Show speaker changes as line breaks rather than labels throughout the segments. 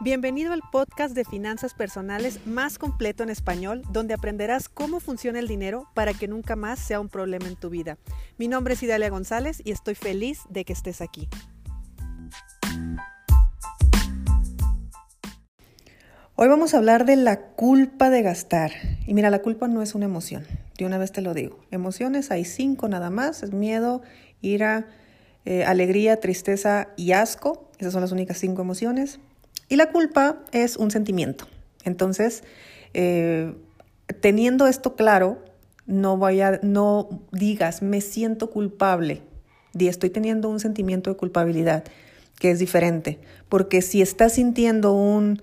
Bienvenido al podcast de finanzas personales más completo en español, donde aprenderás cómo funciona el dinero para que nunca más sea un problema en tu vida. Mi nombre es Idalia González y estoy feliz de que estés aquí. Hoy vamos a hablar de la culpa de gastar. Y mira, la culpa no es una emoción, de una vez te lo digo. Emociones hay cinco nada más, es miedo, ira, eh, alegría, tristeza y asco. Esas son las únicas cinco emociones. Y la culpa es un sentimiento. Entonces, eh, teniendo esto claro, no, vaya, no digas, me siento culpable, y estoy teniendo un sentimiento de culpabilidad, que es diferente. Porque si estás sintiendo un,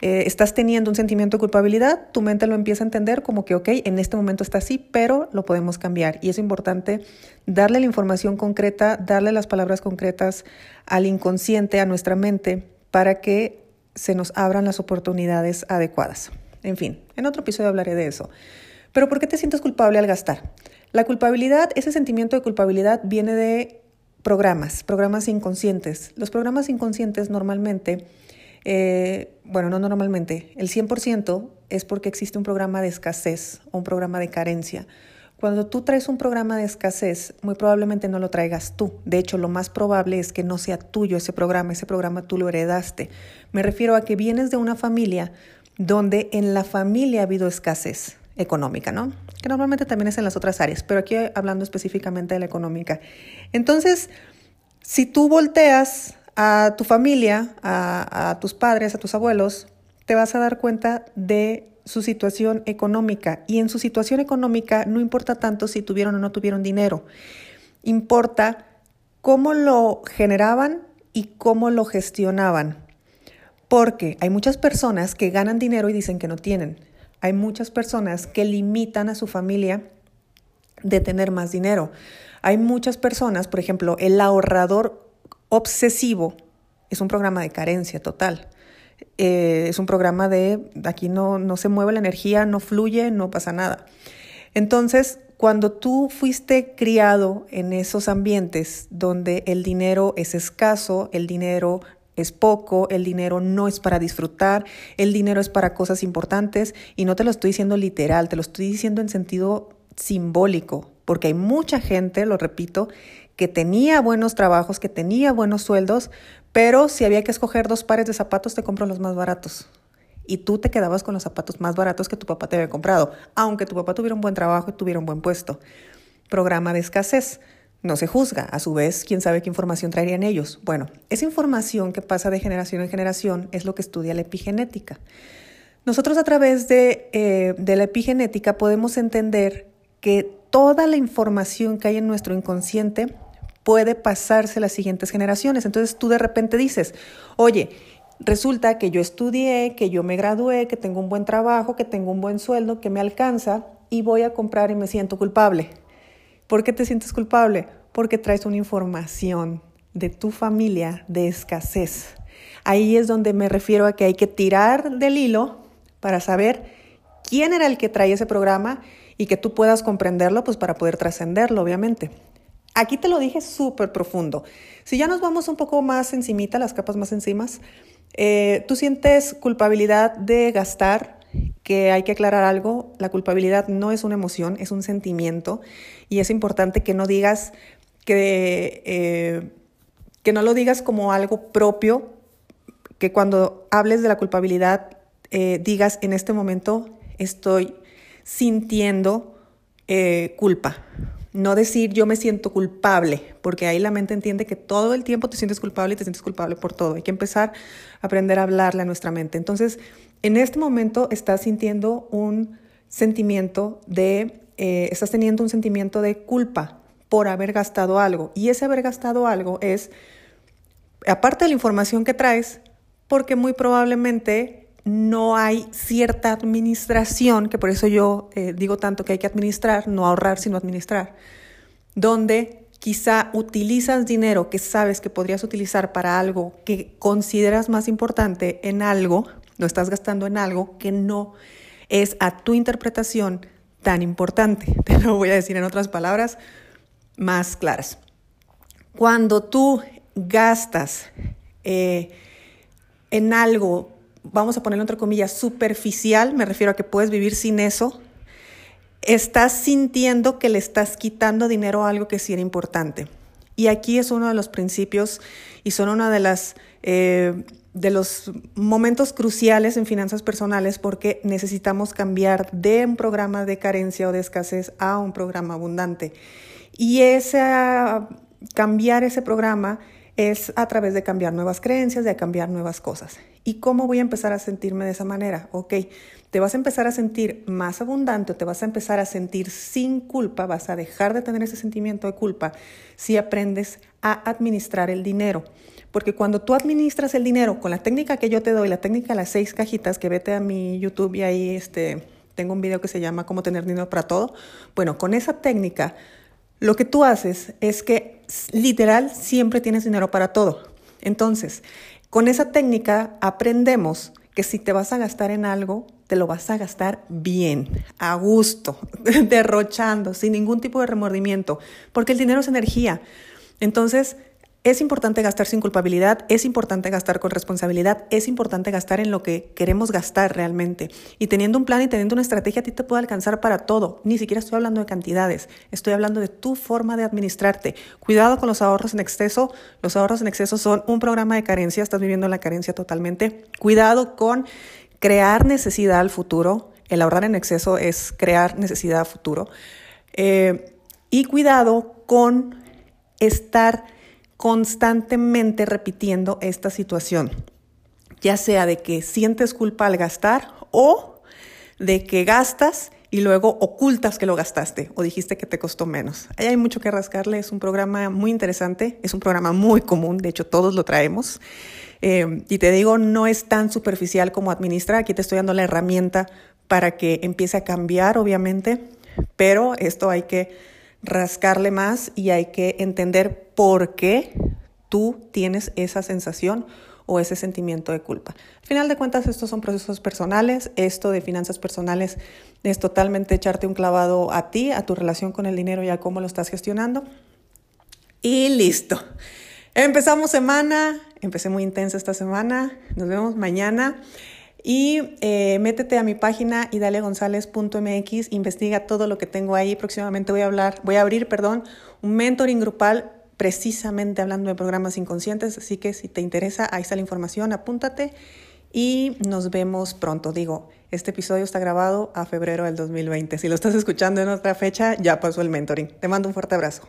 eh, estás teniendo un sentimiento de culpabilidad, tu mente lo empieza a entender como que, ok, en este momento está así, pero lo podemos cambiar. Y es importante darle la información concreta, darle las palabras concretas al inconsciente, a nuestra mente, para que se nos abran las oportunidades adecuadas. En fin, en otro episodio hablaré de eso. Pero ¿por qué te sientes culpable al gastar? La culpabilidad, ese sentimiento de culpabilidad viene de programas, programas inconscientes. Los programas inconscientes normalmente, eh, bueno, no normalmente, el 100% es porque existe un programa de escasez o un programa de carencia. Cuando tú traes un programa de escasez, muy probablemente no lo traigas tú. De hecho, lo más probable es que no sea tuyo ese programa, ese programa tú lo heredaste. Me refiero a que vienes de una familia donde en la familia ha habido escasez económica, ¿no? Que normalmente también es en las otras áreas, pero aquí hablando específicamente de la económica. Entonces, si tú volteas a tu familia, a, a tus padres, a tus abuelos, te vas a dar cuenta de su situación económica. Y en su situación económica no importa tanto si tuvieron o no tuvieron dinero, importa cómo lo generaban y cómo lo gestionaban. Porque hay muchas personas que ganan dinero y dicen que no tienen. Hay muchas personas que limitan a su familia de tener más dinero. Hay muchas personas, por ejemplo, el ahorrador obsesivo es un programa de carencia total. Eh, es un programa de aquí no, no se mueve la energía, no fluye, no pasa nada. Entonces, cuando tú fuiste criado en esos ambientes donde el dinero es escaso, el dinero es poco, el dinero no es para disfrutar, el dinero es para cosas importantes, y no te lo estoy diciendo literal, te lo estoy diciendo en sentido simbólico, porque hay mucha gente, lo repito, que tenía buenos trabajos, que tenía buenos sueldos, pero si había que escoger dos pares de zapatos, te compro los más baratos. Y tú te quedabas con los zapatos más baratos que tu papá te había comprado, aunque tu papá tuviera un buen trabajo y tuviera un buen puesto. Programa de escasez. No se juzga. A su vez, quién sabe qué información traerían ellos. Bueno, esa información que pasa de generación en generación es lo que estudia la epigenética. Nosotros a través de, eh, de la epigenética podemos entender que toda la información que hay en nuestro inconsciente puede pasarse a las siguientes generaciones. Entonces tú de repente dices, oye, resulta que yo estudié, que yo me gradué, que tengo un buen trabajo, que tengo un buen sueldo, que me alcanza y voy a comprar y me siento culpable. ¿Por qué te sientes culpable? Porque traes una información de tu familia de escasez. Ahí es donde me refiero a que hay que tirar del hilo para saber quién era el que trae ese programa y que tú puedas comprenderlo, pues para poder trascenderlo, obviamente. Aquí te lo dije súper profundo. Si ya nos vamos un poco más encimita, las capas más encimas, eh, tú sientes culpabilidad de gastar, que hay que aclarar algo, la culpabilidad no es una emoción, es un sentimiento y es importante que no digas que, eh, que no lo digas como algo propio, que cuando hables de la culpabilidad eh, digas en este momento estoy sintiendo culpa no decir yo me siento culpable, porque ahí la mente entiende que todo el tiempo te sientes culpable y te sientes culpable por todo. Hay que empezar a aprender a hablarle a nuestra mente. Entonces, en este momento estás sintiendo un sentimiento de, eh, estás teniendo un sentimiento de culpa por haber gastado algo. Y ese haber gastado algo es, aparte de la información que traes, porque muy probablemente no hay cierta administración, que por eso yo eh, digo tanto que hay que administrar, no ahorrar, sino administrar, donde quizá utilizas dinero que sabes que podrías utilizar para algo que consideras más importante en algo, lo estás gastando en algo que no es a tu interpretación tan importante. Te lo voy a decir en otras palabras más claras. Cuando tú gastas eh, en algo vamos a ponerlo entre comillas, superficial, me refiero a que puedes vivir sin eso, estás sintiendo que le estás quitando dinero a algo que sí era importante. Y aquí es uno de los principios y son una de las eh, de los momentos cruciales en finanzas personales porque necesitamos cambiar de un programa de carencia o de escasez a un programa abundante. Y ese, cambiar ese programa es a través de cambiar nuevas creencias, de cambiar nuevas cosas. ¿Y cómo voy a empezar a sentirme de esa manera? Ok, te vas a empezar a sentir más abundante te vas a empezar a sentir sin culpa, vas a dejar de tener ese sentimiento de culpa si aprendes a administrar el dinero. Porque cuando tú administras el dinero con la técnica que yo te doy, la técnica de las seis cajitas, que vete a mi YouTube y ahí este, tengo un video que se llama Cómo tener dinero para todo. Bueno, con esa técnica, lo que tú haces es que literal siempre tienes dinero para todo. Entonces, con esa técnica aprendemos que si te vas a gastar en algo, te lo vas a gastar bien, a gusto, derrochando, sin ningún tipo de remordimiento, porque el dinero es energía. Entonces, es importante gastar sin culpabilidad, es importante gastar con responsabilidad, es importante gastar en lo que queremos gastar realmente. Y teniendo un plan y teniendo una estrategia a ti te puede alcanzar para todo. Ni siquiera estoy hablando de cantidades, estoy hablando de tu forma de administrarte. Cuidado con los ahorros en exceso. Los ahorros en exceso son un programa de carencia, estás viviendo la carencia totalmente. Cuidado con crear necesidad al futuro. El ahorrar en exceso es crear necesidad al futuro. Eh, y cuidado con estar constantemente repitiendo esta situación, ya sea de que sientes culpa al gastar o de que gastas y luego ocultas que lo gastaste o dijiste que te costó menos. Ahí hay mucho que rascarle, es un programa muy interesante, es un programa muy común, de hecho todos lo traemos. Eh, y te digo, no es tan superficial como administrar, aquí te estoy dando la herramienta para que empiece a cambiar, obviamente, pero esto hay que rascarle más y hay que entender por qué tú tienes esa sensación o ese sentimiento de culpa. Al final de cuentas, estos son procesos personales. Esto de finanzas personales es totalmente echarte un clavado a ti, a tu relación con el dinero y a cómo lo estás gestionando. Y listo. Empezamos semana. Empecé muy intensa esta semana. Nos vemos mañana. Y eh, métete a mi página idalegonzalez.mx, investiga todo lo que tengo ahí. Próximamente voy a hablar, voy a abrir, perdón, un mentoring grupal precisamente hablando de programas inconscientes. Así que si te interesa, ahí está la información, apúntate y nos vemos pronto. Digo, este episodio está grabado a febrero del 2020. Si lo estás escuchando en otra fecha, ya pasó el mentoring. Te mando un fuerte abrazo.